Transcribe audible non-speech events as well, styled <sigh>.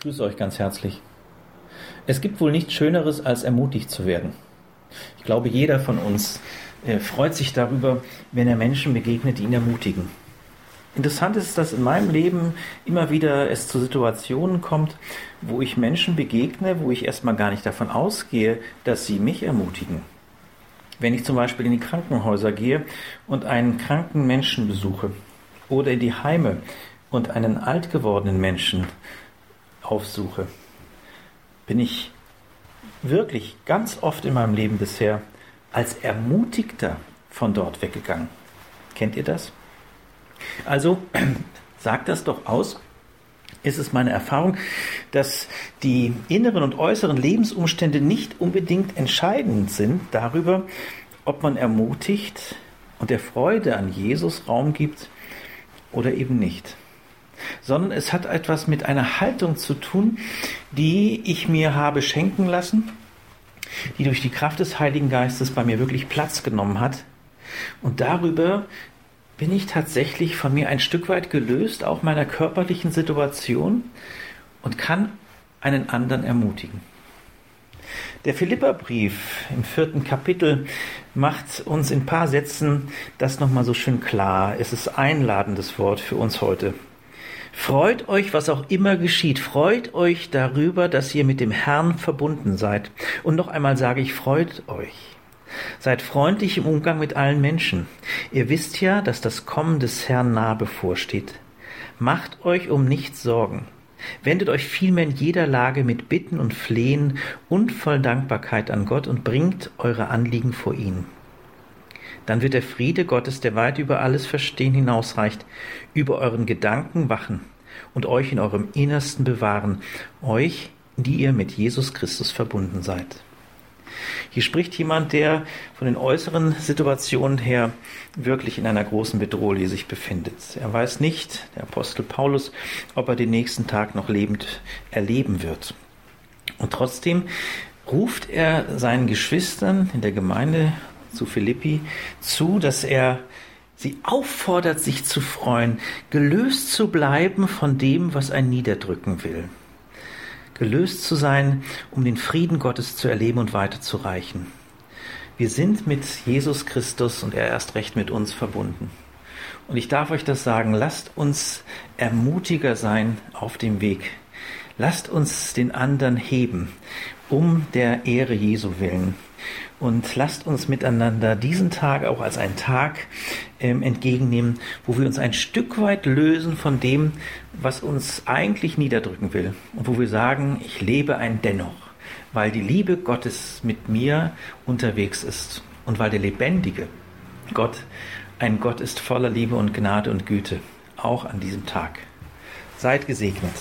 Ich grüße euch ganz herzlich. Es gibt wohl nichts Schöneres, als ermutigt zu werden. Ich glaube, jeder von uns äh, freut sich darüber, wenn er Menschen begegnet, die ihn ermutigen. Interessant ist, dass in meinem Leben immer wieder es zu Situationen kommt, wo ich Menschen begegne, wo ich erstmal gar nicht davon ausgehe, dass sie mich ermutigen. Wenn ich zum Beispiel in die Krankenhäuser gehe und einen kranken Menschen besuche oder in die Heime und einen alt gewordenen Menschen aufsuche, bin ich wirklich ganz oft in meinem Leben bisher als Ermutigter von dort weggegangen. Kennt ihr das? Also <clears throat> sagt das doch aus. Ist es meine Erfahrung, dass die inneren und äußeren Lebensumstände nicht unbedingt entscheidend sind darüber, ob man ermutigt und der Freude an Jesus Raum gibt oder eben nicht sondern es hat etwas mit einer Haltung zu tun, die ich mir habe schenken lassen, die durch die Kraft des Heiligen Geistes bei mir wirklich Platz genommen hat. Und darüber bin ich tatsächlich von mir ein Stück weit gelöst, auch meiner körperlichen Situation, und kann einen anderen ermutigen. Der Philipperbrief im vierten Kapitel macht uns in ein paar Sätzen das nochmal so schön klar. Es ist einladendes Wort für uns heute. Freut euch, was auch immer geschieht. Freut euch darüber, dass ihr mit dem Herrn verbunden seid. Und noch einmal sage ich, freut euch. Seid freundlich im Umgang mit allen Menschen. Ihr wisst ja, dass das Kommen des Herrn nah bevorsteht. Macht euch um nichts Sorgen. Wendet euch vielmehr in jeder Lage mit Bitten und Flehen und voll Dankbarkeit an Gott und bringt eure Anliegen vor ihn dann wird der Friede Gottes, der weit über alles Verstehen hinausreicht, über euren Gedanken wachen und euch in eurem Innersten bewahren, euch, die ihr mit Jesus Christus verbunden seid. Hier spricht jemand, der von den äußeren Situationen her wirklich in einer großen Bedrohung sich befindet. Er weiß nicht, der Apostel Paulus, ob er den nächsten Tag noch lebend erleben wird. Und trotzdem ruft er seinen Geschwistern in der Gemeinde zu Philippi zu, dass er sie auffordert, sich zu freuen, gelöst zu bleiben von dem, was ein niederdrücken will. Gelöst zu sein, um den Frieden Gottes zu erleben und weiterzureichen. Wir sind mit Jesus Christus und er erst recht mit uns verbunden. Und ich darf euch das sagen, lasst uns ermutiger sein auf dem Weg. Lasst uns den anderen heben, um der Ehre Jesu willen. Und lasst uns miteinander diesen Tag auch als einen Tag ähm, entgegennehmen, wo wir uns ein Stück weit lösen von dem, was uns eigentlich niederdrücken will. Und wo wir sagen, ich lebe ein Dennoch, weil die Liebe Gottes mit mir unterwegs ist. Und weil der lebendige Gott ein Gott ist voller Liebe und Gnade und Güte, auch an diesem Tag. Seid gesegnet.